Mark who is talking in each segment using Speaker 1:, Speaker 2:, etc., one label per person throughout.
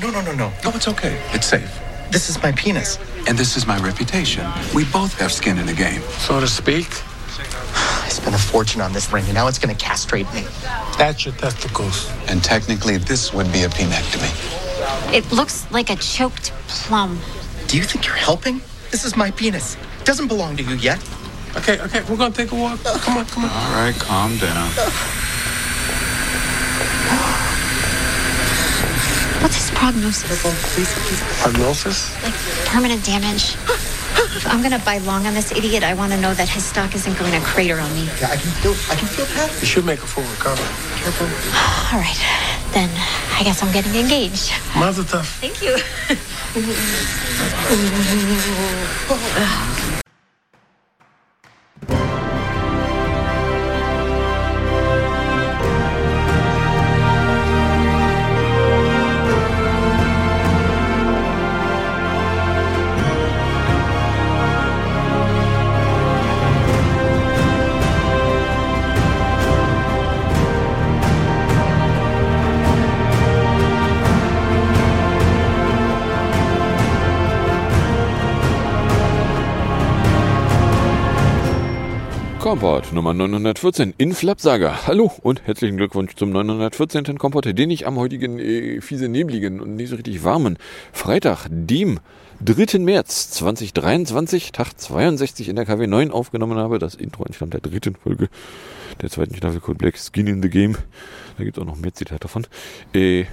Speaker 1: No, no, no, no.
Speaker 2: No, it's okay. It's safe.
Speaker 1: This is my penis.
Speaker 2: And this is my reputation. We both have skin in the game.
Speaker 3: So to speak,
Speaker 1: I spent a fortune on this ring, and now it's going to castrate me.
Speaker 3: that's your testicles.
Speaker 2: And technically, this would be a penectomy.
Speaker 4: It looks like a choked plum.
Speaker 1: Do you think you're helping? This is my penis. Doesn't belong to you yet.
Speaker 3: Okay, okay, we're gonna take a walk. Come on, come on.
Speaker 2: All right, calm down.
Speaker 4: What's his prognosis?
Speaker 3: Prognosis?
Speaker 4: Like permanent damage? If I'm gonna buy long on this idiot, I want to know that his stock isn't going to crater on me.
Speaker 1: Yeah, I can feel. I can feel that.
Speaker 3: You should make a full recovery.
Speaker 1: Careful.
Speaker 4: All right, then I guess I'm getting engaged.
Speaker 3: Mazel tov.
Speaker 4: Thank you. Oh.
Speaker 5: Kompott Nummer 914 in Flapsaga. Hallo und herzlichen Glückwunsch zum 914. Kompott, den ich am heutigen äh, fiese nebligen und nicht so richtig warmen Freitag, dem 3. März 2023, Tag 62 in der KW 9 aufgenommen habe. Das Intro entstammt der dritten Folge der zweiten Staffel Code Black Skin in the Game. Da gibt es auch noch mehr Zitate davon. Äh,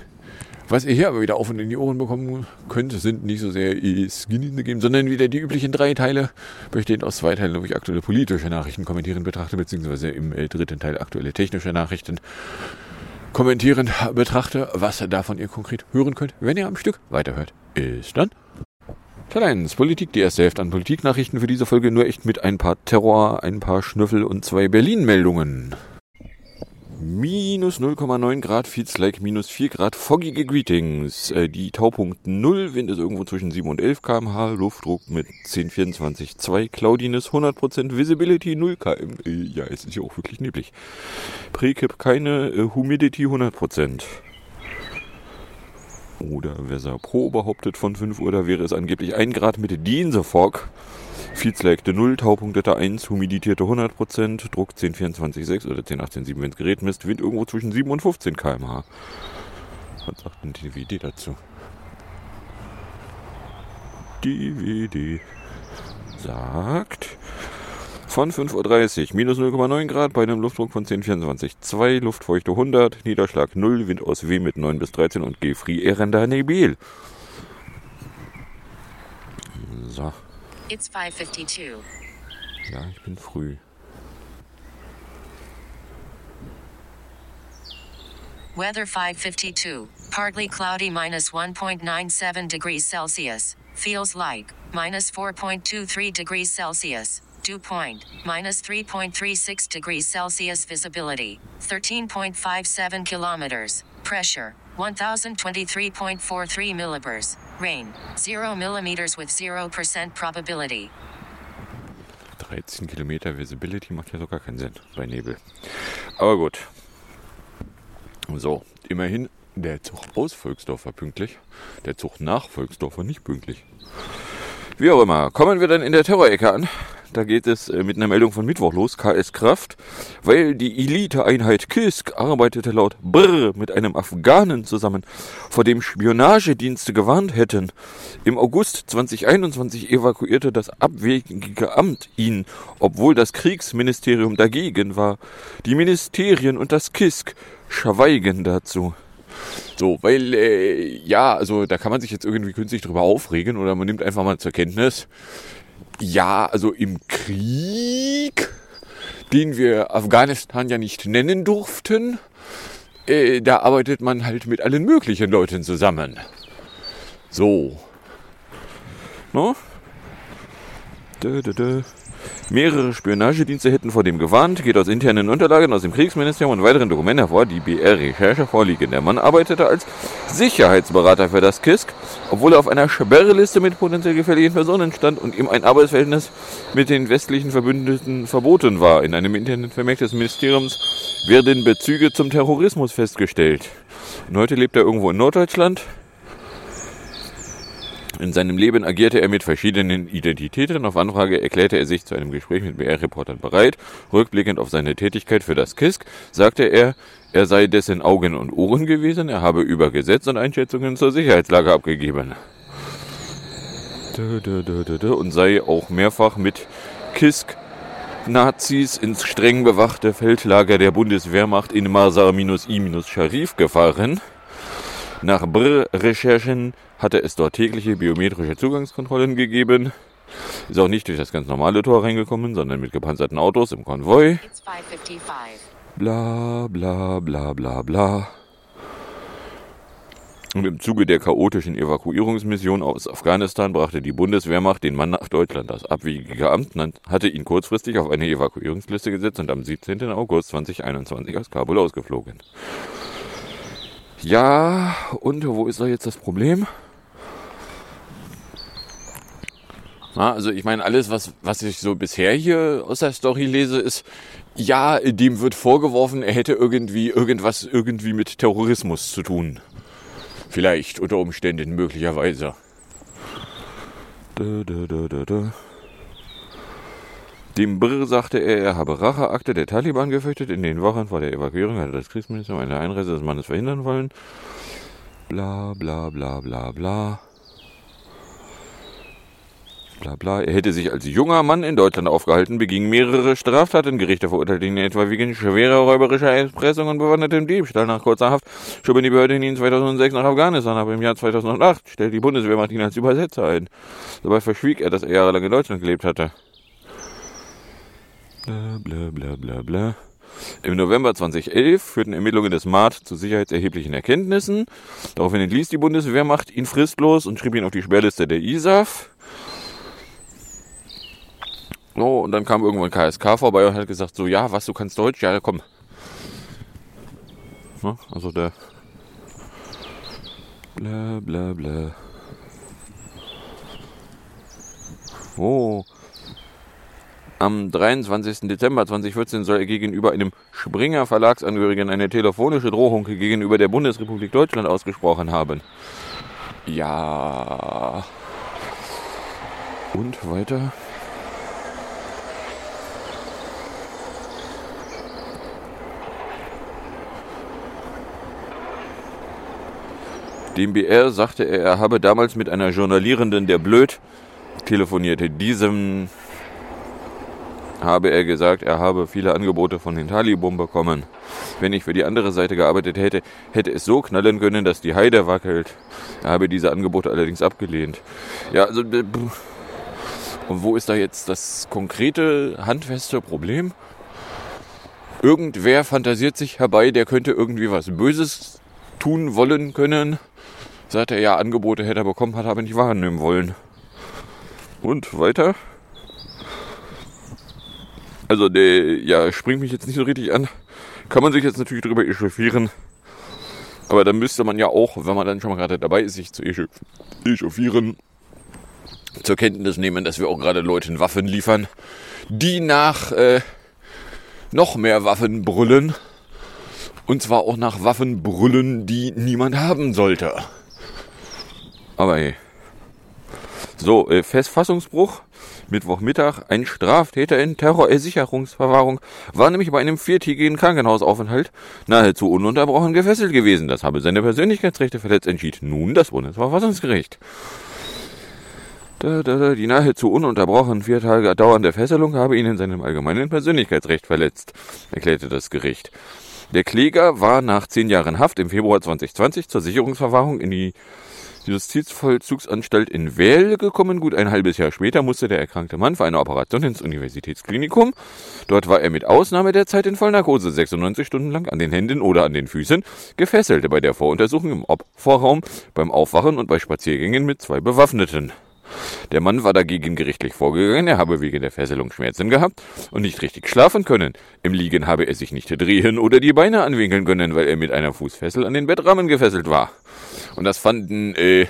Speaker 5: was ihr hier aber wieder auf und in die Ohren bekommen könnt, sind nicht so sehr eh Skin in the Game, sondern wieder die üblichen drei Teile, bestehend aus zwei Teilen, wo ich aktuelle politische Nachrichten kommentieren betrachte, beziehungsweise im äh, dritten Teil aktuelle technische Nachrichten kommentieren betrachte. Was davon ihr konkret hören könnt, wenn ihr am Stück weiterhört, ist dann Teil 1. Politik, die erste Hälfte an Politiknachrichten für diese Folge, nur echt mit ein paar Terror, ein paar Schnüffel und zwei Berlin-Meldungen. Minus 0,9 Grad, feels like minus 4 Grad, foggige Greetings. Äh, die Taupunkt 0, Wind ist irgendwo zwischen 7 und 11 kmh, Luftdruck mit 10, 24, 2, Cloudiness 100%, Visibility 0 km. Ja, es ist ja auch wirklich neblig. Prekip keine, äh, Humidity 100%. Oder Weser Pro behauptet von 5 Uhr, da wäre es angeblich 1 Grad mit Dienstefog. Feedslagte 0, Taupunktete 1, humidierte 100%, Druck 10, 24, 6 oder 10, 18, 7, wenn das Gerät misst, Wind irgendwo zwischen 7 und 15 km/h. Was sagt denn die DVD dazu? DVD sagt von 5.30 Uhr, minus 0,9 Grad bei einem Luftdruck von 10,24, 2, Luftfeuchte 100, Niederschlag 0, Wind aus W mit 9 bis 13 und Gefri erender Nebil. So,
Speaker 6: It's 552.
Speaker 5: ja, ich bin früh.
Speaker 6: Weather 552. Partly cloudy minus 1.97 degrees Celsius. Feels like minus 4.23 degrees Celsius. Dew point minus 3.36 degrees Celsius. Visibility 13.57 kilometers. Pressure 1023.43 millibars. Rain 0 millimeters with 0% probability.
Speaker 5: 13 Kilometer Visibility macht ja sogar keinen Sinn bei Nebel. Aber gut. So, immerhin, der Zug aus Volksdorf war pünktlich, der Zug nach Volksdorf war nicht pünktlich. Wie auch immer, kommen wir dann in der Terrorecke an. Da geht es äh, mit einer Meldung von Mittwoch los, KS Kraft, weil die Eliteeinheit KISK arbeitete laut Brr mit einem Afghanen zusammen, vor dem Spionagedienste gewarnt hätten. Im August 2021 evakuierte das abwegige Amt ihn, obwohl das Kriegsministerium dagegen war. Die Ministerien und das KISK schweigen dazu. So, weil, äh, ja, also da kann man sich jetzt irgendwie künstlich drüber aufregen oder man nimmt einfach mal zur Kenntnis, ja, also im Krieg, den wir Afghanistan ja nicht nennen durften, äh, da arbeitet man halt mit allen möglichen Leuten zusammen. So. No? Dö, dö, dö. Mehrere Spionagedienste hätten vor dem gewarnt, geht aus internen Unterlagen aus dem Kriegsministerium und weiteren Dokumenten hervor, die BR-Recherche vorliegen. Der Mann arbeitete als Sicherheitsberater für das KISK, obwohl er auf einer Sperrliste mit potenziell gefährlichen Personen stand und ihm ein Arbeitsverhältnis mit den westlichen Verbündeten verboten war. In einem internen Vermerk des Ministeriums werden Bezüge zum Terrorismus festgestellt. Und heute lebt er irgendwo in Norddeutschland In seinem Leben agierte er mit verschiedenen Identitäten. Auf Anfrage erklärte er sich zu einem Gespräch mit BR-Reportern bereit. Rückblickend auf seine Tätigkeit für das KISK sagte er, er sei dessen Augen und Ohren gewesen, er habe über Gesetz und Einschätzungen zur Sicherheitslage abgegeben. Und sei auch mehrfach mit KISK Nazis ins streng bewachte Feldlager der Bundeswehrmacht in Masar-I-Sharif gefahren. Nach Brr-Recherchen hatte es dort tägliche biometrische Zugangskontrollen gegeben. Ist auch nicht durch das ganz normale Tor reingekommen, sondern mit gepanzerten Autos im Konvoi.
Speaker 6: It's 555.
Speaker 5: Bla bla bla bla bla. Und im Zuge der chaotischen Evakuierungsmission aus Afghanistan brachte die Bundeswehrmacht den Mann nach Deutschland. Das abwegige Amt hatte ihn kurzfristig auf eine Evakuierungsliste gesetzt und am 17. August 2021 aus Kabul ausgeflogen. Ja, und wo ist da jetzt das Problem? Na, also ich meine, alles, was, was ich so bisher hier aus der Story lese, ist, ja, dem wird vorgeworfen, er hätte irgendwie irgendwas irgendwie mit Terrorismus zu tun. Vielleicht unter Umständen möglicherweise. Dö, dö, dö, dö, dö. Dem Brr sagte er, er habe Racheakte der Taliban gefürchtet. In den Wochen vor der Evakuierung hatte das Kriegsministerium eine Einreise des Mannes verhindern wollen. Bla bla bla bla bla. Bla bla. Er hätte sich als junger Mann in Deutschland aufgehalten, beging mehrere Straftaten. Gerichte verurteilten ihn etwa wegen schwerer räuberischer Erpressung und bewandertem Diebstahl. Nach kurzer Haft schoben die Behörden ihn 2006 nach Afghanistan, aber im Jahr 2008 stellte die Bundeswehrmacht ihn als Übersetzer ein. Dabei verschwieg er, dass er jahrelang in Deutschland gelebt hatte. Bla bla bla bla bla. Im November 2011 führten Ermittlungen des MAT zu sicherheitserheblichen Erkenntnissen. Daraufhin entließ die Bundeswehrmacht ihn fristlos und schrieb ihn auf die Sperrliste der ISAF. So, und dann kam irgendwann KSK vorbei und hat gesagt, so, ja, was, du kannst Deutsch? Ja, komm. Ne? Also der... Bla bla bla. Oh. Am 23. Dezember 2014 soll er gegenüber einem Springer Verlagsangehörigen eine telefonische Drohung gegenüber der Bundesrepublik Deutschland ausgesprochen haben. Ja. Und weiter? Dem BR sagte er, er habe damals mit einer Journalierenden der Blöd telefonierte. Diesem habe er gesagt, er habe viele Angebote von den Taliban bekommen. Wenn ich für die andere Seite gearbeitet hätte, hätte es so knallen können, dass die Heide wackelt. Er habe diese Angebote allerdings abgelehnt. Ja, also. b- Und wo ist da jetzt das konkrete, handfeste Problem? Irgendwer fantasiert sich herbei, der könnte irgendwie was Böses tun wollen können. Sagt er, ja, Angebote hätte er bekommen, hat er aber nicht wahrnehmen wollen. Und weiter? Also der, ja, springt mich jetzt nicht so richtig an. Kann man sich jetzt natürlich darüber echauffieren. Aber dann müsste man ja auch, wenn man dann schon mal gerade dabei ist, sich zu echa- echauffieren, zur Kenntnis nehmen, dass wir auch gerade Leuten Waffen liefern, die nach äh, noch mehr Waffen brüllen. Und zwar auch nach Waffen brüllen, die niemand haben sollte. Aber hey. So, äh, Festfassungsbruch. Mittwochmittag. Ein Straftäter in Terrorersicherungsverwahrung war nämlich bei einem viertägigen Krankenhausaufenthalt nahezu ununterbrochen gefesselt gewesen. Das habe seine Persönlichkeitsrechte verletzt, entschied nun das Bundesverfassungsgericht. Die nahezu ununterbrochen vier Tage dauernde Fesselung habe ihn in seinem allgemeinen Persönlichkeitsrecht verletzt, erklärte das Gericht. Der Kläger war nach zehn Jahren Haft im Februar 2020 zur Sicherungsverwahrung in die Justizvollzugsanstalt in Wähl gekommen. Gut ein halbes Jahr später musste der erkrankte Mann für eine Operation ins Universitätsklinikum. Dort war er mit Ausnahme der Zeit in Vollnarkose 96 Stunden lang an den Händen oder an den Füßen gefesselt. Bei der Voruntersuchung im Opferraum, beim Aufwachen und bei Spaziergängen mit zwei Bewaffneten. Der Mann war dagegen gerichtlich vorgegangen, er habe wegen der Fesselung Schmerzen gehabt und nicht richtig schlafen können. Im Liegen habe er sich nicht drehen oder die Beine anwinkeln können, weil er mit einer Fußfessel an den Bettrahmen gefesselt war. Und das fanden äh,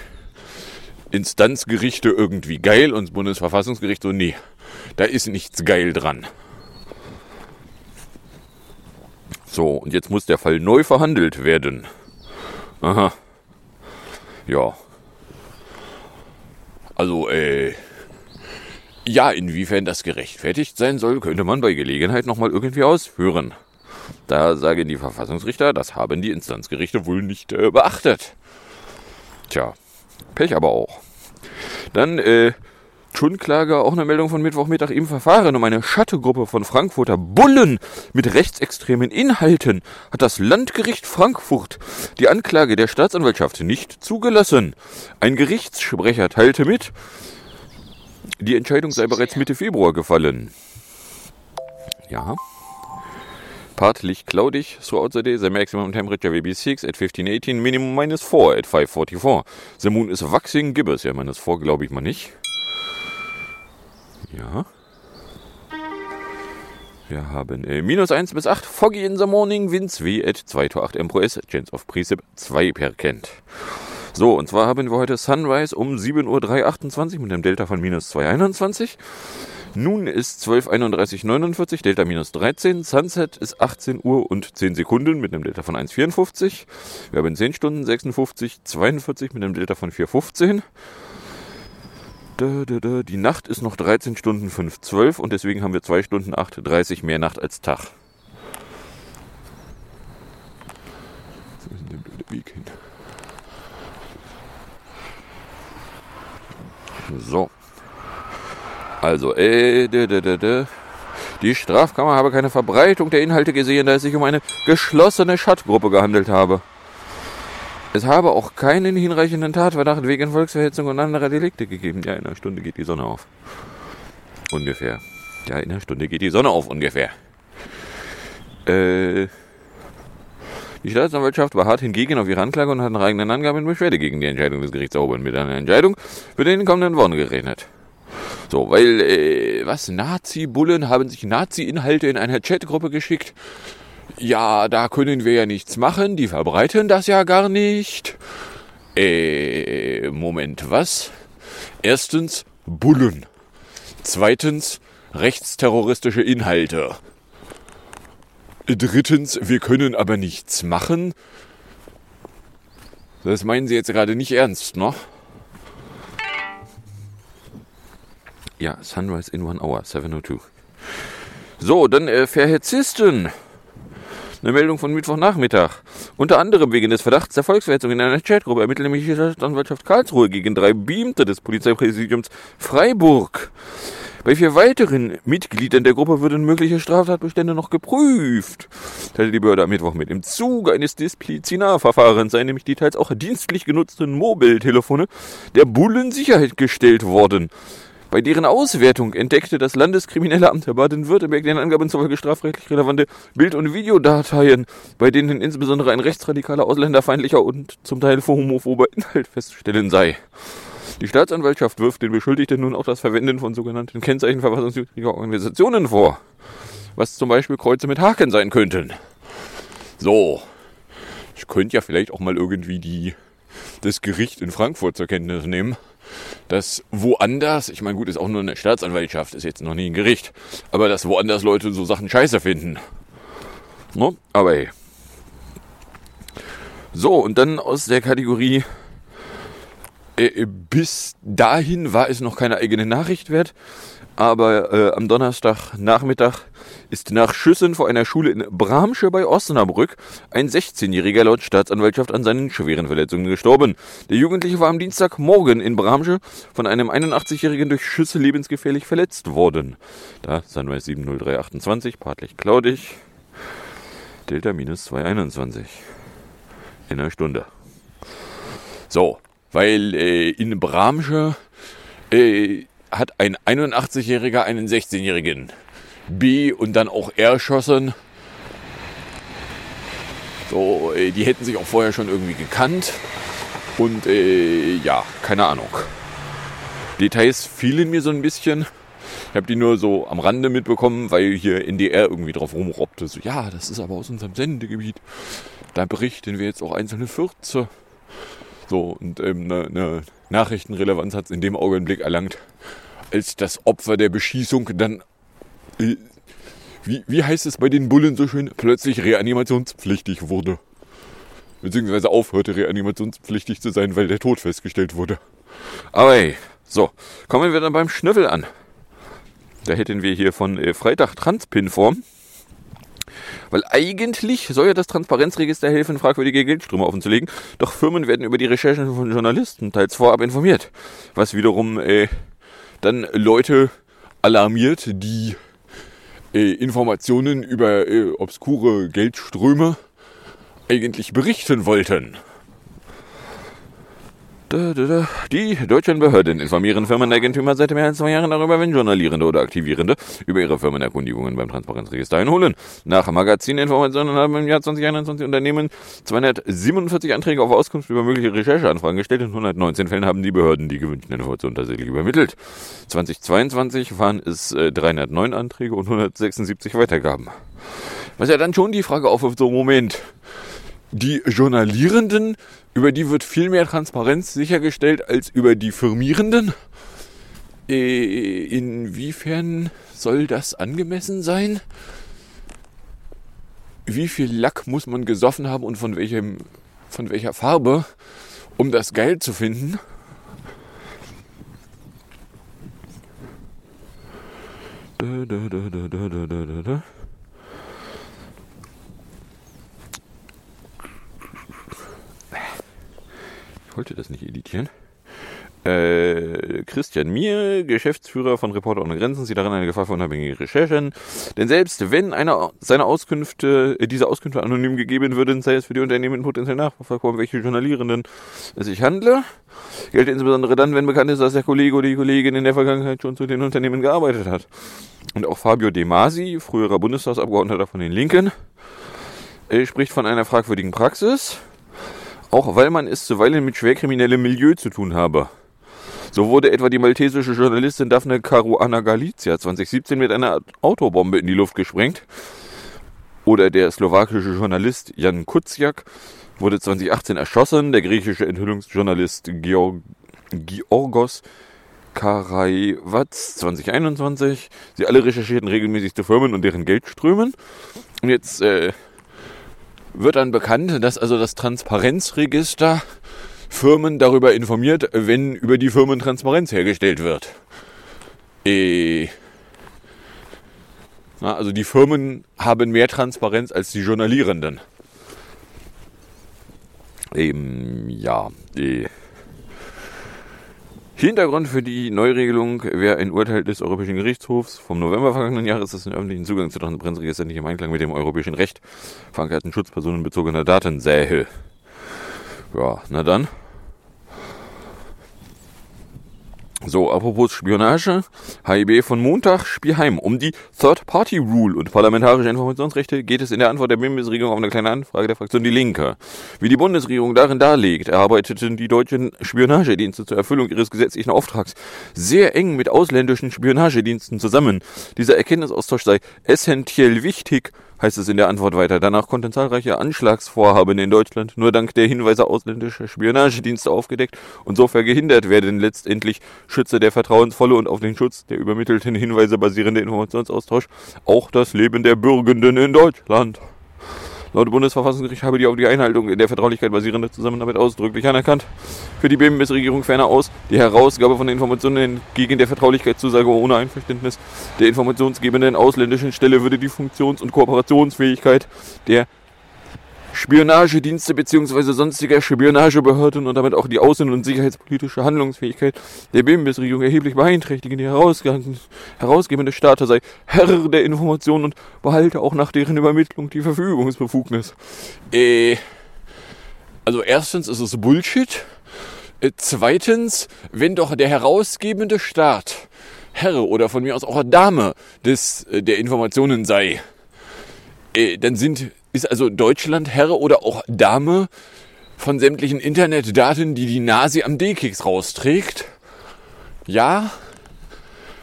Speaker 5: Instanzgerichte irgendwie geil und das Bundesverfassungsgericht so, nee, da ist nichts geil dran. So, und jetzt muss der Fall neu verhandelt werden. Aha. Ja. Also, äh, ja, inwiefern das gerechtfertigt sein soll, könnte man bei Gelegenheit nochmal irgendwie ausführen. Da sagen die Verfassungsrichter, das haben die Instanzgerichte wohl nicht äh, beachtet. Tja, Pech aber auch. Dann, äh, Schundklage, auch eine Meldung von Mittwochmittag im Verfahren um eine Schattegruppe von Frankfurter Bullen mit rechtsextremen Inhalten hat das Landgericht Frankfurt die Anklage der Staatsanwaltschaft nicht zugelassen. Ein Gerichtssprecher teilte mit, die Entscheidung sei bereits Mitte Februar gefallen. Ja. Partlich cloudy throughout the day. The maximum temperature will be 6 at 1518, minimum minus 4 at 544. The moon is waxing gibbous. Ja, minus 4 glaube ich mal nicht. Ja. Wir haben äh, minus 1 bis 8, foggy in the morning, winds W at 2 to 8 MPS, chance of precip 2 per Kent. So, und zwar haben wir heute Sunrise um 7.328 Uhr mit einem Delta von minus 221. Nun ist 12.31.49, Delta minus 13. Sunset ist 18 Uhr und 10 Sekunden mit einem Delta von 1,54. Wir haben 10 Stunden 56, 42 mit einem Delta von 4,15. Die Nacht ist noch 13 Stunden 5,12 und deswegen haben wir 2 Stunden 8,30 mehr Nacht als Tag. So ist der blöde Weg hin. So. Also, äh, d, d, d, d. die Strafkammer habe keine Verbreitung der Inhalte gesehen, da es sich um eine geschlossene Schattgruppe gehandelt habe. Es habe auch keinen hinreichenden Tatverdacht wegen Volksverhetzung und anderer Delikte gegeben. Ja, in einer Stunde geht die Sonne auf. Ungefähr. Ja, in einer Stunde geht die Sonne auf, ungefähr. Äh, die Staatsanwaltschaft war hart hingegen auf ihre Anklage und hat nach eigenen Angaben Beschwerde gegen die Entscheidung des Gerichts erhoben. Mit einer Entscheidung wird in den kommenden Wochen gerechnet. So, weil, äh, was, Nazi-Bullen haben sich Nazi-Inhalte in einer Chatgruppe geschickt. Ja, da können wir ja nichts machen, die verbreiten das ja gar nicht. Äh, Moment, was? Erstens, Bullen. Zweitens, rechtsterroristische Inhalte. Drittens, wir können aber nichts machen. Das meinen Sie jetzt gerade nicht ernst, ne? Ja, Sunrise in one hour, 7.02. So, dann äh, Verhetzisten. Eine Meldung von Mittwochnachmittag. Unter anderem wegen des Verdachts der Volksverhetzung in einer Chatgruppe ermittelt nämlich die Staatsanwaltschaft Karlsruhe gegen drei Beamte des Polizeipräsidiums Freiburg. Bei vier weiteren Mitgliedern der Gruppe würden mögliche Straftatbestände noch geprüft, teilte die Behörde am Mittwoch mit. Im Zuge eines Disziplinarverfahrens seien nämlich die teils auch dienstlich genutzten Mobiltelefone der Bullen gestellt worden. Bei deren Auswertung entdeckte das Landeskriminelle Amt der Baden-Württemberg den Angaben zufolge strafrechtlich relevante Bild- und Videodateien, bei denen insbesondere ein rechtsradikaler, ausländerfeindlicher und zum Teil homophober Inhalt festzustellen sei. Die Staatsanwaltschaft wirft den Beschuldigten nun auch das Verwenden von sogenannten Kennzeichen verfassungswidriger Organisationen vor, was zum Beispiel Kreuze mit Haken sein könnten. So, ich könnte ja vielleicht auch mal irgendwie die, das Gericht in Frankfurt zur Kenntnis nehmen dass woanders, ich meine, gut, ist auch nur eine Staatsanwaltschaft, ist jetzt noch nie ein Gericht, aber dass woanders Leute so Sachen scheiße finden. No? Aber hey. So, und dann aus der Kategorie, äh, bis dahin war es noch keine eigene Nachricht wert, aber äh, am Donnerstagnachmittag ist nach Schüssen vor einer Schule in Bramsche bei Osnabrück ein 16-Jähriger laut Staatsanwaltschaft an seinen schweren Verletzungen gestorben. Der Jugendliche war am Dienstagmorgen in Bramsche von einem 81-Jährigen durch Schüsse lebensgefährlich verletzt worden. Da Sunrise 70328, partlich cloudig, Delta minus 221. In einer Stunde. So, weil äh, in Bramsche äh, hat ein 81-Jähriger einen 16-Jährigen B und dann auch erschossen. So, äh, die hätten sich auch vorher schon irgendwie gekannt. Und äh, ja, keine Ahnung. Details fielen mir so ein bisschen. Ich habe die nur so am Rande mitbekommen, weil hier NDR irgendwie drauf rumrobbte. So, ja, das ist aber aus unserem Sendegebiet. Da berichten wir jetzt auch einzelne Fürze. So, und ähm, eine, eine Nachrichtenrelevanz hat es in dem Augenblick erlangt, als das Opfer der Beschießung dann, äh, wie, wie heißt es bei den Bullen so schön, plötzlich reanimationspflichtig wurde. Beziehungsweise aufhörte reanimationspflichtig zu sein, weil der Tod festgestellt wurde. Aber hey, So, kommen wir dann beim Schnüffel an. Da hätten wir hier von äh, Freitag Transpinform. Weil eigentlich soll ja das Transparenzregister helfen, fragwürdige Geldströme offenzulegen. Doch Firmen werden über die Recherchen von Journalisten teils vorab informiert. Was wiederum äh, dann Leute alarmiert, die äh, Informationen über äh, obskure Geldströme eigentlich berichten wollten. Die deutschen Behörden informieren Firmeneigentümer seit mehr als zwei Jahren darüber, wenn Journalierende oder Aktivierende über ihre Firmenerkundigungen beim Transparenzregister einholen. Nach Magazininformationen haben im Jahr 2021 Unternehmen 247 Anträge auf Auskunft über mögliche Rechercheanfragen gestellt. In 119 Fällen haben die Behörden die gewünschten Informationen tatsächlich übermittelt. 2022 waren es äh, 309 Anträge und 176 Weitergaben. Was ja dann schon die Frage aufwirft, so Moment, die Journalierenden, über die wird viel mehr Transparenz sichergestellt als über die Firmierenden. Äh, inwiefern soll das angemessen sein? Wie viel Lack muss man gesoffen haben und von welchem, von welcher Farbe, um das geil zu finden? Da, da, da, da, da, da, da, da. Ich wollte das nicht editieren. Äh, Christian Mier, Geschäftsführer von Reporter ohne Grenzen, sieht darin eine Gefahr für unabhängige Recherchen. Denn selbst wenn einer seiner Auskünfte, äh, diese Auskünfte anonym gegeben würden, sei es für die Unternehmen potenziell nachverfolgbar, um welche Journalierenden es sich handle, gilt insbesondere dann, wenn bekannt ist, dass der Kollege oder die Kollegin in der Vergangenheit schon zu den Unternehmen gearbeitet hat. Und auch Fabio De Masi, früherer Bundestagsabgeordneter von den Linken, äh, spricht von einer fragwürdigen Praxis, auch weil man es zuweilen mit schwerkriminellem Milieu zu tun habe. So wurde etwa die maltesische Journalistin Daphne Caruana Galizia 2017 mit einer Autobombe in die Luft gesprengt. Oder der slowakische Journalist Jan Kuciak wurde 2018 erschossen. Der griechische Enthüllungsjournalist Georg Georgos Karaiwatz 2021. Sie alle recherchierten regelmäßig zu Firmen und deren Geldströmen. Und jetzt äh, wird dann bekannt, dass also das Transparenzregister Firmen darüber informiert, wenn über die Firmen Transparenz hergestellt wird. Äh, na, also die Firmen haben mehr Transparenz als die Journalierenden. Eben, ja. Äh. Hintergrund für die Neuregelung wäre ein Urteil des Europäischen Gerichtshofs vom November vergangenen Jahres, das den öffentlichen Zugang zu Transparenzregister nicht im Einklang mit dem europäischen Recht verankerten Schutz personenbezogener Daten sähe. Ja, na dann. So, apropos Spionage. HIB von Montag, Spielheim. Um die Third-Party-Rule und parlamentarische Informationsrechte geht es in der Antwort der Bundesregierung auf eine kleine Anfrage der Fraktion Die Linke. Wie die Bundesregierung darin darlegt, erarbeiteten die deutschen Spionagedienste zur Erfüllung ihres gesetzlichen Auftrags sehr eng mit ausländischen Spionagediensten zusammen. Dieser Erkenntnisaustausch sei essentiell wichtig, heißt es in der Antwort weiter. Danach konnten zahlreiche Anschlagsvorhaben in Deutschland nur dank der Hinweise ausländischer Spionagedienste aufgedeckt und so verhindert werden. Letztendlich schütze der vertrauensvolle und auf den Schutz der übermittelten Hinweise basierende Informationsaustausch auch das Leben der Bürgenden in Deutschland. Laut Bundesverfassungsgericht habe die auf die Einhaltung der Vertraulichkeit basierende Zusammenarbeit ausdrücklich anerkannt. Für die BMS-Regierung ferner aus, die Herausgabe von Informationen gegen der Vertraulichkeitszusage ohne Einverständnis der informationsgebenden ausländischen Stelle würde die Funktions- und Kooperationsfähigkeit der Spionagedienste bzw. sonstiger Spionagebehörden und damit auch die außen- und sicherheitspolitische Handlungsfähigkeit der BMS-Regierung erheblich beeinträchtigen. Die herausgebende Staat sei Herr der Informationen und behalte auch nach deren Übermittlung die Verfügungsbefugnis. Äh, also erstens ist es Bullshit. Äh, zweitens, wenn doch der herausgebende Staat Herr oder von mir aus auch Dame des, äh, der Informationen sei, äh, dann sind ist also Deutschland Herr oder auch Dame von sämtlichen Internetdaten, die die Nasi am D-Keks rausträgt? Ja?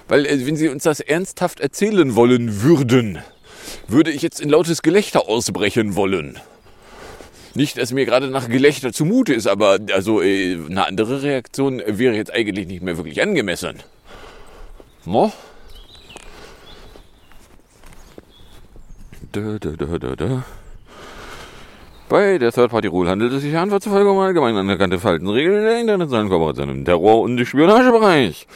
Speaker 5: Weil, äh, wenn Sie uns das ernsthaft erzählen wollen würden, würde ich jetzt in lautes Gelächter ausbrechen wollen. Nicht, dass mir gerade nach Gelächter zumute ist, aber also äh, eine andere Reaktion wäre jetzt eigentlich nicht mehr wirklich angemessen. No? Da, da, da. Bei der Third-Party-Rule handelt es sich einfach zufolge um allgemein anerkannte Verhaltensregeln in der internationalen Kooperation im Terror- und Spionagebereich.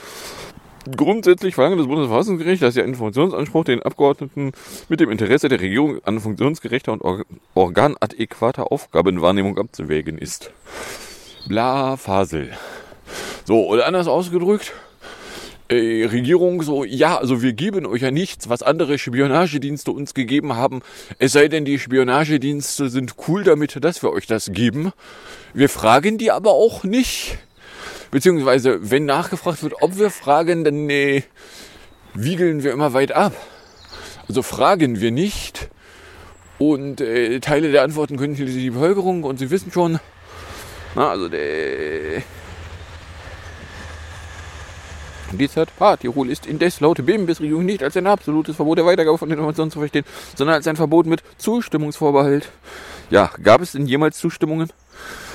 Speaker 5: Grundsätzlich verlangt das Bundesverfassungsgericht, dass der Informationsanspruch den Abgeordneten mit dem Interesse der Regierung an funktionsgerechter und or organadäquater Aufgabenwahrnehmung abzuwägen ist. Bla Fasel. So, oder anders ausgedrückt, äh, Regierung so, ja, also wir geben euch ja nichts, was andere Spionagedienste uns gegeben haben, es sei denn, die Spionagedienste sind cool damit, dass wir euch das geben. Wir fragen die aber auch nicht. Beziehungsweise, wenn nachgefragt wird, ob wir fragen, dann nee, wiegeln wir immer weit ab. Also fragen wir nicht. Und äh, Teile der Antworten können die Bevölkerung und sie wissen schon. Na, also der die Third-Party-Rule ist indes laut BIM-Regierung nicht als ein absolutes Verbot der Weitergabe von Informationen zu verstehen, sondern als ein Verbot mit Zustimmungsvorbehalt. Ja, gab es denn jemals Zustimmungen?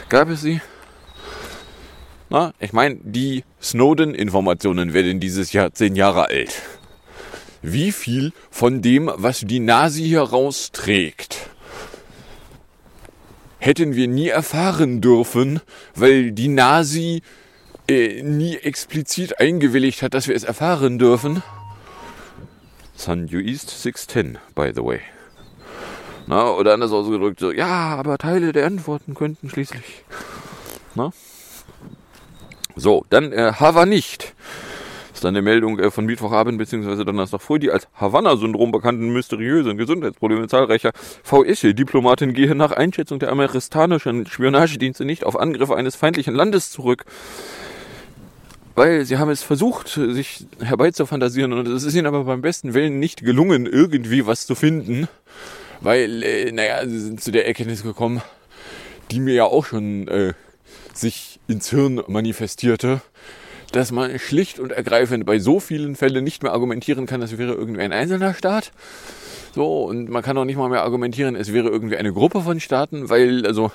Speaker 5: Gab es sie? Na, ich meine, die Snowden-Informationen werden dieses Jahr zehn Jahre alt. Wie viel von dem, was die Nasi hier rausträgt, hätten wir nie erfahren dürfen, weil die Nasi äh, nie explizit eingewilligt hat, dass wir es erfahren dürfen. Sun Due East 610, by the way. Na, oder anders ausgedrückt, so, ja, aber Teile der Antworten könnten schließlich. Na? So, dann äh, Hava nicht. Das ist dann eine Meldung äh, von Mittwochabend bzw. Donnerstag früh. Die als Havanna-Syndrom bekannten mysteriösen Gesundheitsprobleme zahlreicher VS-Diplomaten gehen nach Einschätzung der amerikanischen Spionagedienste nicht auf Angriffe eines feindlichen Landes zurück weil sie haben es versucht, sich herbeizufantasieren und es ist ihnen aber beim besten Willen nicht gelungen, irgendwie was zu finden, weil, äh, naja, sie sind zu der Erkenntnis gekommen, die mir ja auch schon äh, sich ins Hirn manifestierte, dass man schlicht und ergreifend bei so vielen Fällen nicht mehr argumentieren kann, es wäre irgendwie ein einzelner Staat. So, und man kann auch nicht mal mehr argumentieren, es wäre irgendwie eine Gruppe von Staaten, weil, also,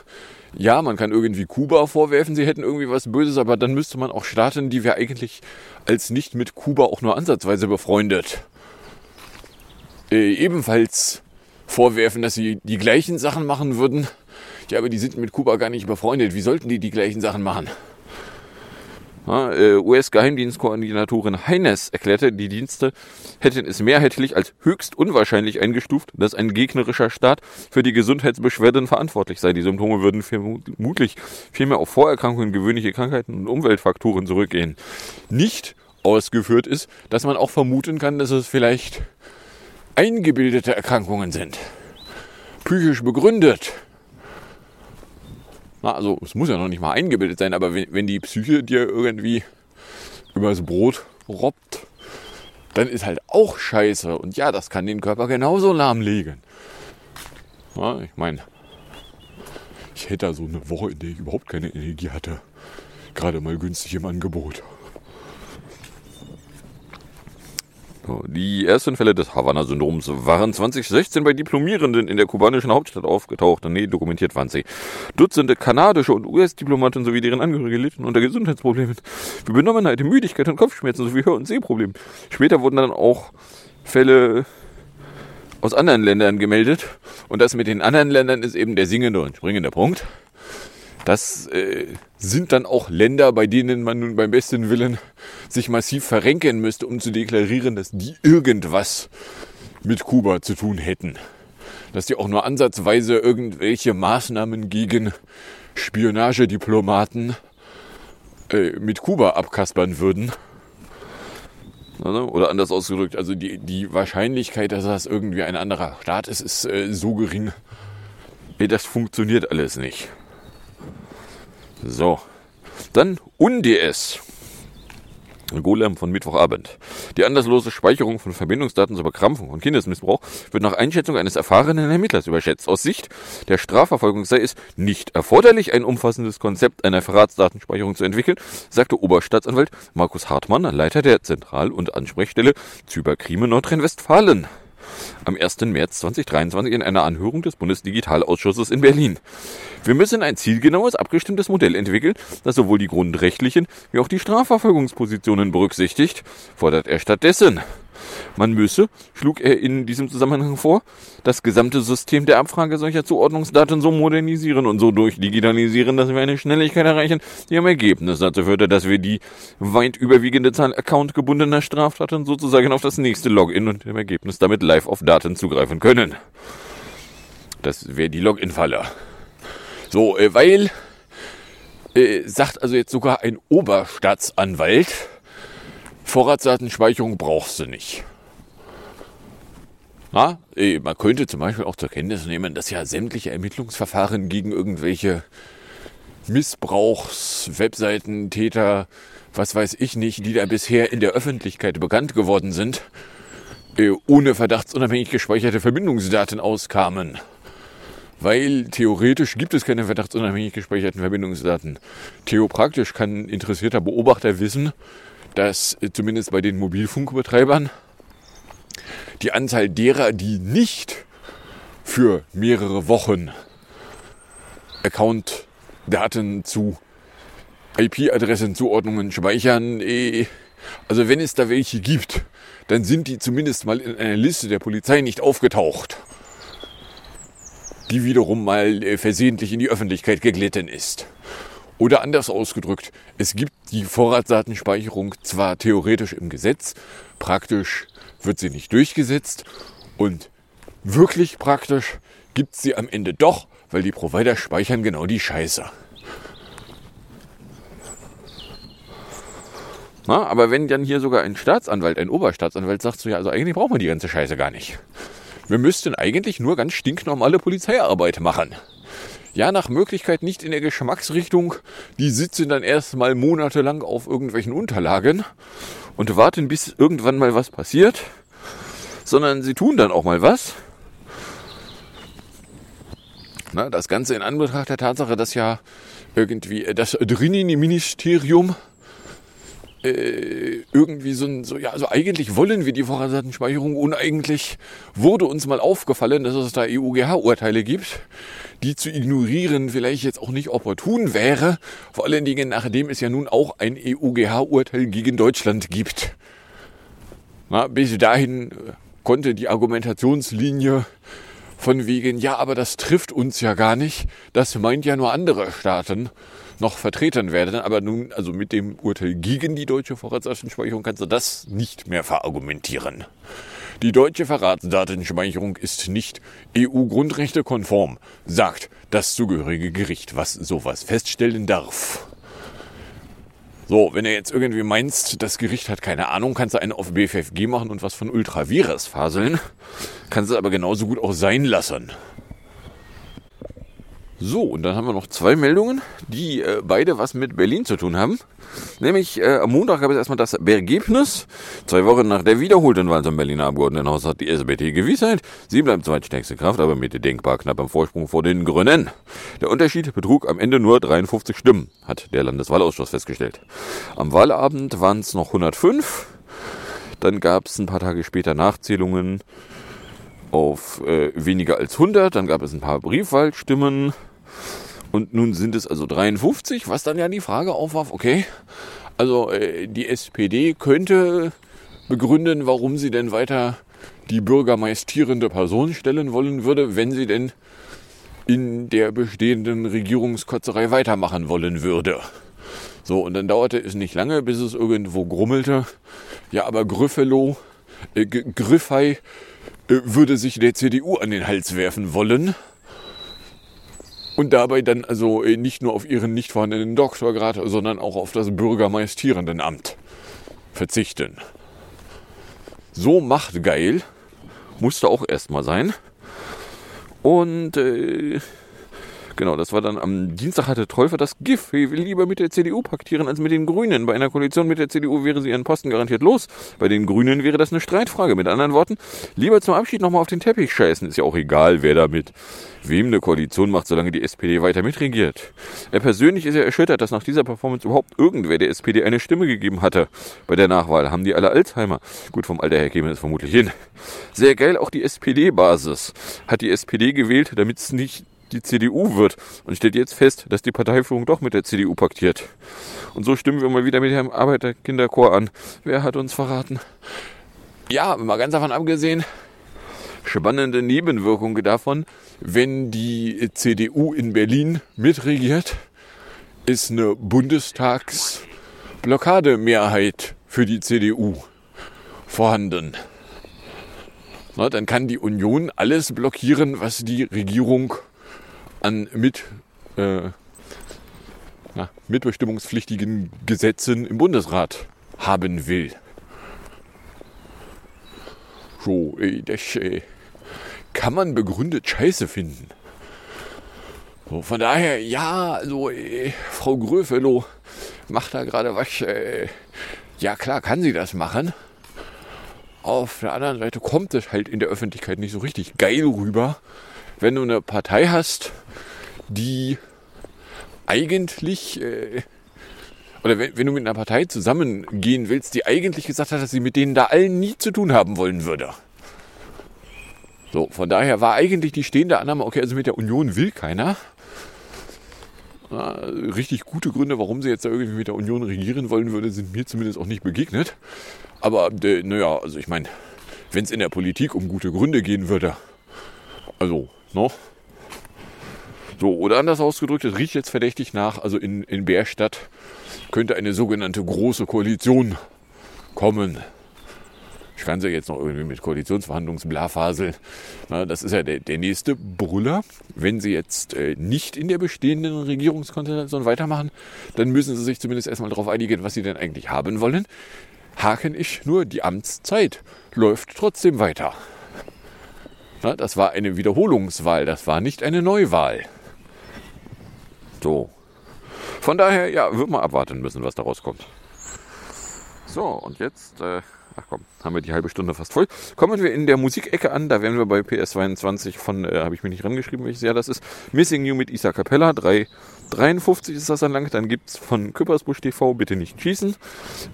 Speaker 5: ja, man kann irgendwie Kuba vorwerfen, sie hätten irgendwie was Böses, aber dann müsste man auch Staaten, die wir eigentlich als nicht mit Kuba auch nur ansatzweise befreundet, äh, ebenfalls vorwerfen, dass sie die gleichen Sachen machen würden. Ja, aber die sind mit Kuba gar nicht befreundet. Wie sollten die die gleichen Sachen machen? Äh, US-Geheimdienstkoordinatorin Heines erklärte, die Dienste hätten es mehrheitlich als höchst unwahrscheinlich eingestuft, dass ein gegnerischer Staat für die Gesundheitsbeschwerden verantwortlich sei. Die Symptome würden vermutlich vielmehr auf Vorerkrankungen, gewöhnliche Krankheiten und Umweltfaktoren zurückgehen. Nicht ausgeführt ist, dass man auch vermuten kann, dass es vielleicht eingebildete Erkrankungen sind. Psychisch begründet. Na, also es muss ja noch nicht mal eingebildet sein, aber wenn, wenn die Psyche dir irgendwie übers Brot robbt, dann ist halt auch scheiße. Und ja, das kann den Körper genauso lahmlegen. Ja, ich meine, ich hätte da so eine Woche, in der ich überhaupt keine Energie hatte. Gerade mal günstig im Angebot. Die ersten Fälle des Havanna-Syndroms waren 2016 bei Diplomierenden in der kubanischen Hauptstadt aufgetaucht. Nee, dokumentiert waren sie. Dutzende kanadische und US-Diplomaten sowie deren Angehörige litten unter Gesundheitsproblemen wie Benommenheit, Müdigkeit und Kopfschmerzen sowie Hör- und Sehproblemen. Später wurden dann auch Fälle aus anderen Ländern gemeldet. Und das mit den anderen Ländern ist eben der singende und springende Punkt. Das äh, sind dann auch Länder, bei denen man nun beim besten Willen sich massiv verrenken müsste, um zu deklarieren, dass die irgendwas mit Kuba zu tun hätten. Dass die auch nur ansatzweise irgendwelche Maßnahmen gegen Spionagediplomaten äh, mit Kuba abkaspern würden. Also, oder anders ausgedrückt, also die, die Wahrscheinlichkeit, dass das irgendwie ein anderer Staat ist, ist äh, so gering. Das funktioniert alles nicht. So. Dann UNDS. Golem von Mittwochabend. Die anlasslose Speicherung von Verbindungsdaten zur Bekrampfung von Kindesmissbrauch wird nach Einschätzung eines erfahrenen Ermittlers überschätzt. Aus Sicht der Strafverfolgung sei es nicht erforderlich, ein umfassendes Konzept einer Verratsdatenspeicherung zu entwickeln, sagte Oberstaatsanwalt Markus Hartmann, Leiter der Zentral- und Ansprechstelle Zyberkrime Nordrhein-Westfalen am 1. März 2023 in einer Anhörung des Bundesdigitalausschusses in Berlin. Wir müssen ein zielgenaues, abgestimmtes Modell entwickeln, das sowohl die grundrechtlichen wie auch die Strafverfolgungspositionen berücksichtigt, fordert er stattdessen. Man müsse, schlug er in diesem Zusammenhang vor, das gesamte System der Abfrage solcher Zuordnungsdaten so modernisieren und so durchdigitalisieren, dass wir eine Schnelligkeit erreichen, die am Ergebnis dazu führte, dass wir die weit überwiegende Zahl accountgebundener Straftaten sozusagen auf das nächste Login und im Ergebnis damit live auf Daten zugreifen können. Das wäre die Login-Falle. So, äh, weil, äh, sagt also jetzt sogar ein Oberstaatsanwalt, Vorratsdatenspeicherung brauchst du nicht. Na, äh, man könnte zum Beispiel auch zur Kenntnis nehmen, dass ja sämtliche Ermittlungsverfahren gegen irgendwelche Missbrauchs, Webseiten, Täter, was weiß ich nicht, die da bisher in der Öffentlichkeit bekannt geworden sind, äh, ohne verdachtsunabhängig gespeicherte Verbindungsdaten auskamen. Weil theoretisch gibt es keine verdachtsunabhängig gespeicherten Verbindungsdaten. Theopraktisch kann ein interessierter Beobachter wissen, dass äh, zumindest bei den Mobilfunkbetreibern die Anzahl derer, die nicht für mehrere Wochen Account-Daten zu IP-Adressenzuordnungen speichern, eh, also wenn es da welche gibt, dann sind die zumindest mal in einer Liste der Polizei nicht aufgetaucht, die wiederum mal äh, versehentlich in die Öffentlichkeit geglitten ist. Oder anders ausgedrückt, es gibt die Vorratsdatenspeicherung zwar theoretisch im Gesetz, praktisch wird sie nicht durchgesetzt und wirklich praktisch gibt sie am Ende doch, weil die Provider speichern genau die Scheiße. Na, aber wenn dann hier sogar ein Staatsanwalt, ein Oberstaatsanwalt sagt, so ja, also eigentlich brauchen wir die ganze Scheiße gar nicht. Wir müssten eigentlich nur ganz stinknormale Polizeiarbeit machen. Ja, nach Möglichkeit nicht in der Geschmacksrichtung. Die sitzen dann erstmal monatelang auf irgendwelchen Unterlagen und warten, bis irgendwann mal was passiert, sondern sie tun dann auch mal was. Na, das Ganze in Anbetracht der Tatsache, dass ja irgendwie das Drini-Ministerium äh, irgendwie so ein, so, ja, also eigentlich wollen wir die Vorratsdatenspeicherung und eigentlich wurde uns mal aufgefallen, dass es da EUGH-Urteile gibt, die zu ignorieren vielleicht jetzt auch nicht opportun wäre, vor allen Dingen nachdem es ja nun auch ein EUGH-Urteil gegen Deutschland gibt. Na, bis dahin konnte die Argumentationslinie von wegen, ja, aber das trifft uns ja gar nicht, das meint ja nur andere Staaten, noch vertreten werden. Aber nun, also mit dem Urteil gegen die deutsche Vorratsdatenspeicherung kannst du das nicht mehr verargumentieren. Die deutsche Vorratsdatenspeicherung ist nicht EU-Grundrechte-konform, sagt das zugehörige Gericht, was sowas feststellen darf. So, wenn du jetzt irgendwie meinst, das Gericht hat keine Ahnung, kannst du einen auf BFFG machen und was von Ultravirus faseln. Kannst du aber genauso gut auch sein lassen. So, und dann haben wir noch zwei Meldungen, die äh, beide was mit Berlin zu tun haben. Nämlich äh, am Montag gab es erstmal das Ergebnis. Zwei Wochen nach der wiederholten Wahl zum Berliner Abgeordnetenhaus hat die SBT Gewissheit. Sie bleibt zweitstärkste Kraft, aber mit denkbar knapp am Vorsprung vor den Grünen. Der Unterschied betrug am Ende nur 53 Stimmen, hat der Landeswahlausschuss festgestellt. Am Wahlabend waren es noch 105. Dann gab es ein paar Tage später Nachzählungen auf äh, weniger als 100. Dann gab es ein paar Briefwahlstimmen. Und nun sind es also 53, was dann ja die Frage aufwarf, okay, also äh, die SPD könnte begründen, warum sie denn weiter die bürgermeistierende Person stellen wollen würde, wenn sie denn in der bestehenden Regierungskotzerei weitermachen wollen würde. So, und dann dauerte es nicht lange, bis es irgendwo grummelte. Ja, aber Grüffelo, äh, Griffei äh, würde sich der CDU an den Hals werfen wollen und dabei dann also äh, nicht nur auf ihren nicht vorhandenen Doktorgrad, sondern auch auf das Bürgermeistierendenamt verzichten. So machtgeil musste auch erstmal sein. Und äh, Genau, das war dann am Dienstag hatte Trollfer das GIF. Er will lieber mit der CDU paktieren als mit den Grünen. Bei einer Koalition mit der CDU wäre sie ihren Posten garantiert los. Bei den Grünen wäre das eine Streitfrage. Mit anderen Worten, lieber zum Abschied nochmal auf den Teppich scheißen. Ist ja auch egal, wer da mit wem eine Koalition macht, solange die SPD weiter mitregiert. Er persönlich ist ja erschüttert, dass nach dieser Performance überhaupt irgendwer der SPD eine Stimme gegeben hatte. Bei der Nachwahl haben die alle Alzheimer. Gut, vom Alter her käme es vermutlich hin. Sehr geil, auch die SPD-Basis hat die SPD gewählt, damit es nicht die CDU wird und stellt jetzt fest, dass die Parteiführung doch mit der CDU paktiert. Und so stimmen wir mal wieder mit Herrn Arbeiterkinderchor an. Wer hat uns verraten? ja, mal ganz davon abgesehen, spannende Nebenwirkung davon, wenn die CDU in Berlin mitregiert, ist eine Bundestagsblockademehrheit für die CDU vorhanden. Na, dann kann die Union alles blockieren, was die Regierung an mit, äh, na, mitbestimmungspflichtigen Gesetzen im Bundesrat haben will. So, ey, das äh, kann man begründet scheiße finden. So, von daher, ja, also äh, Frau Gröfelow macht da gerade was. Äh, ja, klar kann sie das machen. Auf der anderen Seite kommt es halt in der Öffentlichkeit nicht so richtig geil rüber, wenn du eine Partei hast, die eigentlich, äh, oder wenn, wenn, du mit einer Partei zusammengehen willst, die eigentlich gesagt hat, dass sie mit denen da allen nie zu tun haben wollen würde. So, von daher war eigentlich die stehende Annahme, okay, also mit der Union will keiner. Na, richtig gute Gründe, warum sie jetzt da irgendwie mit der Union regieren wollen würde, sind mir zumindest auch nicht begegnet. Aber äh, naja, also ich meine, wenn es in der Politik um gute Gründe gehen würde, also, noch. So, oder anders ausgedrückt, es riecht jetzt verdächtig nach, also in, in Bärstadt könnte eine sogenannte große Koalition kommen. Ich kann sie jetzt noch irgendwie mit Koalitionsverhandlungsblafaseln. das ist ja der, der nächste Brüller. Wenn sie jetzt äh, nicht in der bestehenden Regierungskonstellation weitermachen, dann müssen sie sich zumindest erstmal darauf einigen, was sie denn eigentlich haben wollen. Haken ich nur, die Amtszeit läuft trotzdem weiter. Das war eine Wiederholungswahl, das war nicht eine Neuwahl. So. Von daher, ja, wird man abwarten müssen, was daraus kommt. So, und jetzt, äh, ach komm, haben wir die halbe Stunde fast voll. Kommen wir in der Musikecke an, da wären wir bei PS22 von, äh, habe ich mir nicht rangeschrieben, welches Jahr das ist. Missing You mit Isa Capella, 3,53 ist das dann lang. Dann gibt es von Küppersbusch TV, bitte nicht schießen.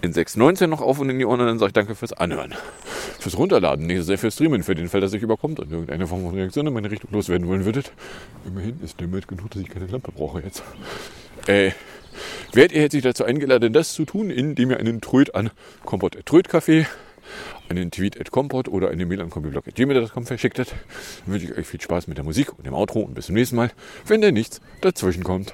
Speaker 5: In 6,19 noch auf und in die Ohren, dann sage ich danke fürs Anhören. Fürs Runterladen, nicht sehr für Streamen, für den Fall, dass ich überkommt und irgendeine Form von Reaktion in meine Richtung loswerden wollen würdet. Immerhin ist der Bild genug, dass ich keine Lampe brauche jetzt. Äh, werdet ihr herzlich dazu eingeladen, das zu tun, indem ihr einen Tröd an Kompott Tröd Café, einen Tweet at Kompott oder eine Mail an kompiblog.gmail.com verschickt habt. Dann wünsche ich euch viel Spaß mit der Musik und dem Outro und bis zum nächsten Mal, wenn da nichts dazwischen kommt.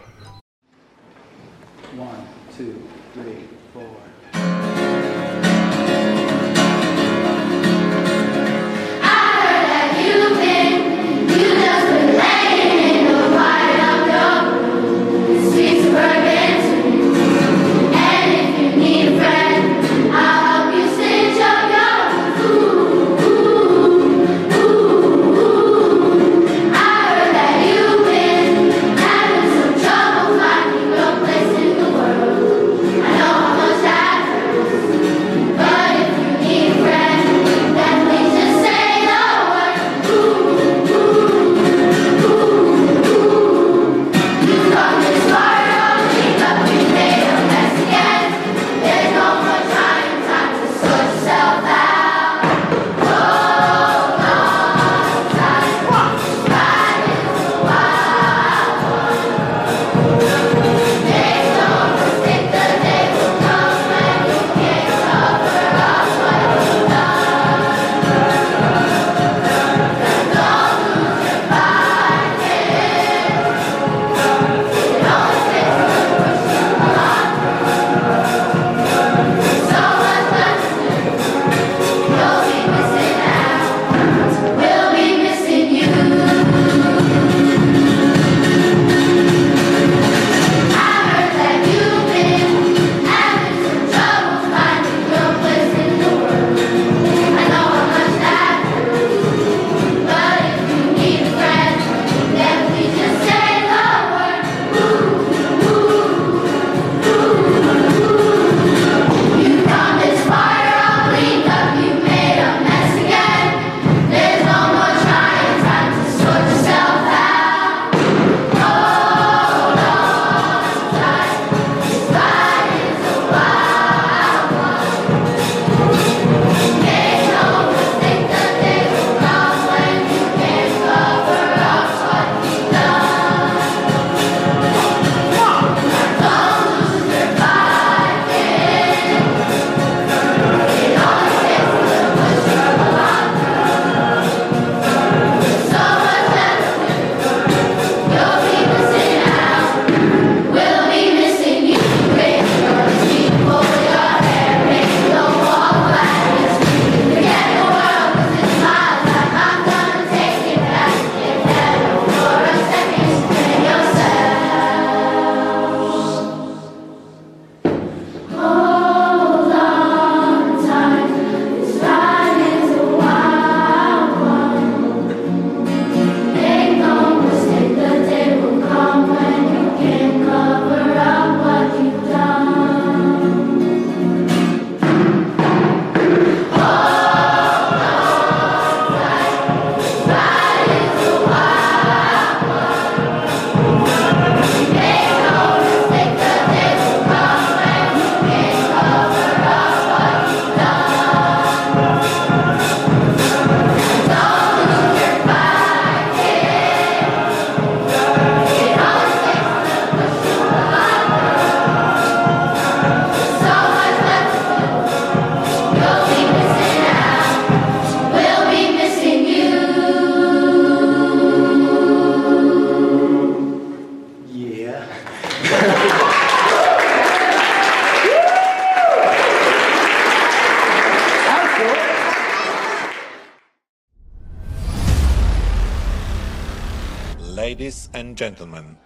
Speaker 7: And gentlemen,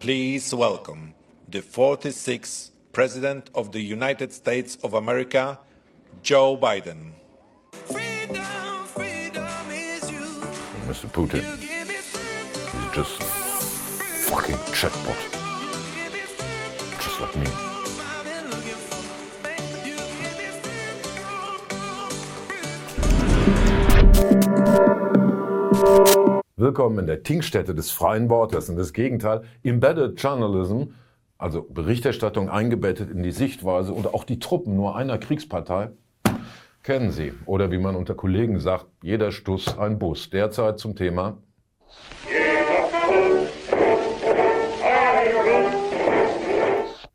Speaker 7: please welcome the 46th President of the United States of America, Joe Biden.
Speaker 8: Mr. Putin. He's just fucking chatbot. Just like me. Willkommen in der Tinkstätte des freien Wortes und das Gegenteil, Embedded Journalism, also Berichterstattung eingebettet in die Sichtweise und auch die Truppen nur einer Kriegspartei, kennen Sie. Oder wie man unter Kollegen sagt, jeder Stuss ein Bus. Derzeit zum Thema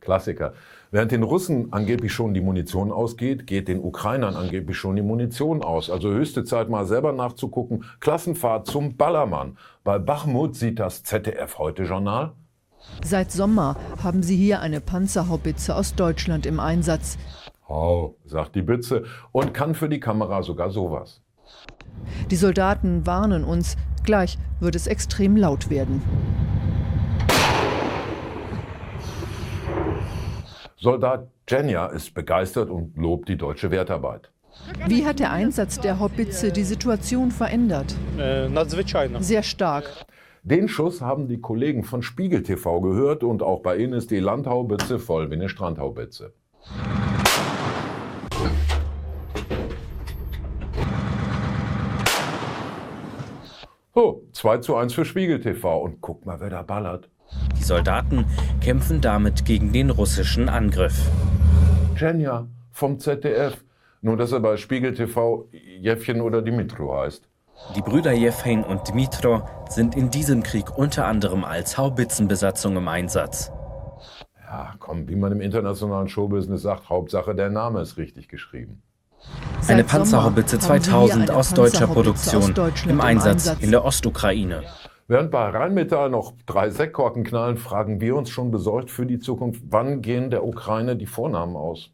Speaker 8: Klassiker. Während den Russen angeblich schon die Munition ausgeht, geht den Ukrainern angeblich schon die Munition aus. Also höchste Zeit mal selber nachzugucken. Klassenfahrt zum Ballermann. Bei Bachmut sieht das ZDF heute Journal.
Speaker 9: Seit Sommer haben sie hier eine Panzerhaubitze aus Deutschland im Einsatz.
Speaker 8: Hau, sagt die Bitze und kann für die Kamera sogar sowas.
Speaker 9: Die Soldaten warnen uns, gleich wird es extrem laut werden.
Speaker 8: Soldat Jenja ist begeistert und lobt die deutsche Wertarbeit.
Speaker 9: Wie hat der Einsatz der Haubitze die Situation verändert? Sehr stark.
Speaker 8: Den Schuss haben die Kollegen von Spiegel TV gehört und auch bei ihnen ist die Landhaubitze voll wie eine Strandhaubitze. So, 2 zu 1 für Spiegel TV und guck mal, wer da ballert.
Speaker 10: Die Soldaten kämpfen damit gegen den russischen Angriff.
Speaker 8: Jenja vom ZDF. Nur, dass er bei Spiegel TV Jeffchen oder Dimitro heißt.
Speaker 10: Die Brüder Jefhen und Dmitro sind in diesem Krieg unter anderem als Haubitzenbesatzung im Einsatz.
Speaker 8: Ja, komm, wie man im internationalen Showbusiness sagt, Hauptsache der Name ist richtig geschrieben.
Speaker 10: Eine Panzerhaubitze 2000
Speaker 9: eine
Speaker 10: aus deutscher Produktion
Speaker 9: aus
Speaker 10: im
Speaker 9: im
Speaker 10: Einsatz
Speaker 9: Einsatz.
Speaker 10: in der Ostukraine.
Speaker 8: Während bei Rheinmetall noch drei Sektkorken knallen, fragen wir uns schon besorgt für die Zukunft, wann gehen der Ukraine die Vornamen aus?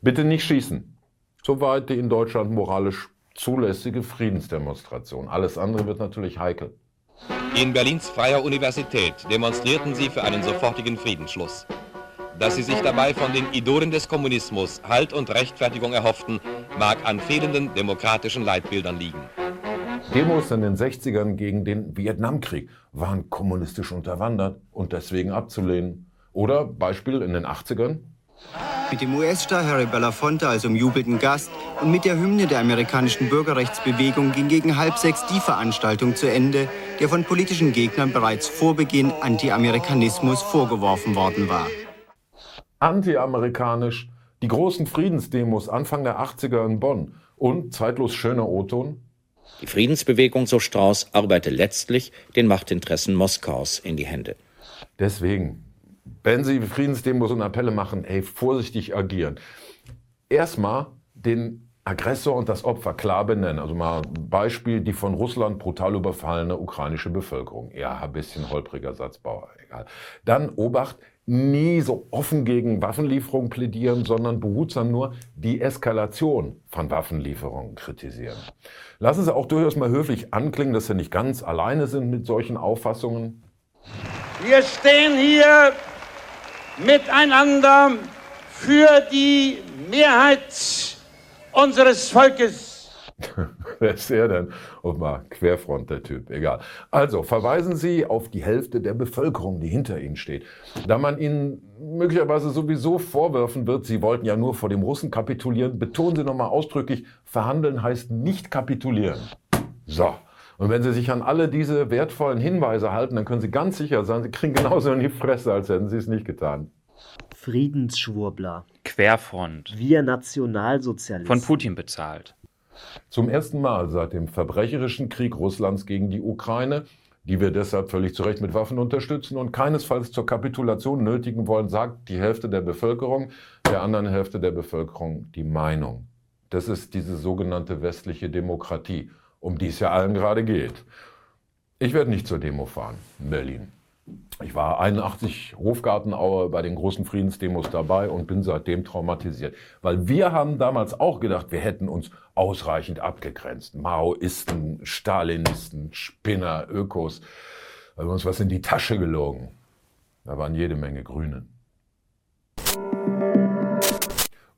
Speaker 8: Bitte nicht schießen. Soweit die in Deutschland moralisch zulässige Friedensdemonstration. Alles andere wird natürlich heikel.
Speaker 11: In Berlins Freier Universität demonstrierten sie für einen sofortigen Friedensschluss. Dass sie sich dabei von den Idolen des Kommunismus Halt und Rechtfertigung erhofften, mag an fehlenden demokratischen Leitbildern liegen.
Speaker 8: Demos in den 60ern gegen den Vietnamkrieg waren kommunistisch unterwandert und deswegen abzulehnen. Oder Beispiel in den 80ern.
Speaker 12: Mit dem US-Star Harry Belafonte als umjubelten Gast und mit der Hymne der amerikanischen Bürgerrechtsbewegung ging gegen halb sechs die Veranstaltung zu Ende, der von politischen Gegnern bereits vor Beginn Anti-Amerikanismus vorgeworfen worden war.
Speaker 8: Anti-amerikanisch, die großen Friedensdemos Anfang der 80er in Bonn und zeitlos schöner O-Ton.
Speaker 13: Die Friedensbewegung, so Strauß, arbeite letztlich den Machtinteressen Moskaus in die Hände.
Speaker 8: Deswegen, wenn Sie Friedensdemos und Appelle machen, ey, vorsichtig agieren. Erstmal den Aggressor und das Opfer klar benennen. Also mal Beispiel, die von Russland brutal überfallene ukrainische Bevölkerung. Ja, ein bisschen holpriger Satzbauer, egal. Dann Obacht, nie so offen gegen Waffenlieferungen plädieren, sondern behutsam nur die Eskalation von Waffenlieferungen kritisieren. Lassen Sie auch durchaus mal höflich anklingen, dass Sie nicht ganz alleine sind mit solchen Auffassungen.
Speaker 14: Wir stehen hier miteinander für die Mehrheit unseres Volkes.
Speaker 8: Wer ist er denn? Und mal Querfront, der Typ, egal. Also verweisen Sie auf die Hälfte der Bevölkerung, die hinter Ihnen steht. Da man Ihnen möglicherweise sowieso vorwerfen wird, Sie wollten ja nur vor dem Russen kapitulieren, betonen Sie nochmal ausdrücklich, verhandeln heißt nicht kapitulieren. So. Und wenn Sie sich an alle diese wertvollen Hinweise halten, dann können Sie ganz sicher sein, Sie kriegen genauso in die Fresse, als hätten Sie es nicht getan.
Speaker 15: Friedensschwurbler.
Speaker 16: Querfront.
Speaker 15: Wir Nationalsozialisten.
Speaker 16: Von Putin bezahlt.
Speaker 8: Zum ersten Mal seit dem verbrecherischen Krieg Russlands gegen die Ukraine, die wir deshalb völlig zu Recht mit Waffen unterstützen und keinesfalls zur Kapitulation nötigen wollen, sagt die Hälfte der Bevölkerung, der anderen Hälfte der Bevölkerung die Meinung. Das ist diese sogenannte westliche Demokratie, um die es ja allen gerade geht. Ich werde nicht zur Demo fahren in Berlin. Ich war 81 Hofgartenaue bei den großen Friedensdemos dabei und bin seitdem traumatisiert. Weil wir haben damals auch gedacht, wir hätten uns ausreichend abgegrenzt. Maoisten, Stalinisten, Spinner, Ökos. Da haben wir uns was in die Tasche gelogen. Da waren jede Menge Grüne.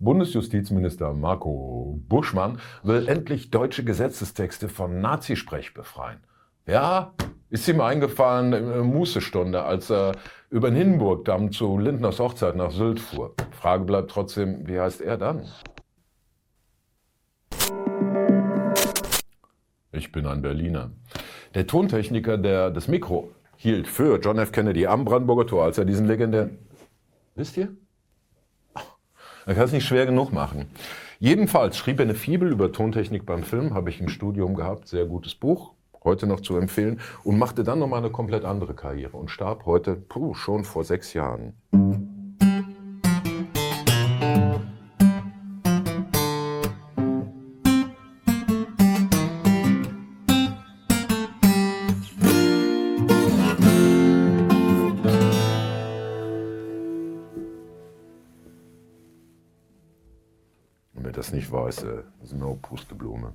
Speaker 8: Bundesjustizminister Marco Buschmann will endlich deutsche Gesetzestexte von Nazisprech befreien. Ja, ist ihm eingefallen in der Mußestunde, als er über den Hindenburgdamm zu Lindners Hochzeit nach Sylt fuhr. Frage bleibt trotzdem, wie heißt er dann? Ich bin ein Berliner. Der Tontechniker, der das Mikro hielt für John F. Kennedy am Brandenburger Tor, als er diesen legendären... Wisst ihr? Er kann es nicht schwer genug machen. Jedenfalls schrieb er eine Fibel über Tontechnik beim Film, habe ich im Studium gehabt, sehr gutes Buch, heute noch zu empfehlen, und machte dann nochmal eine komplett andere Karriere und starb heute puh, schon vor sechs Jahren. Wer das nicht weiß, äh, ist nur Pusteblume.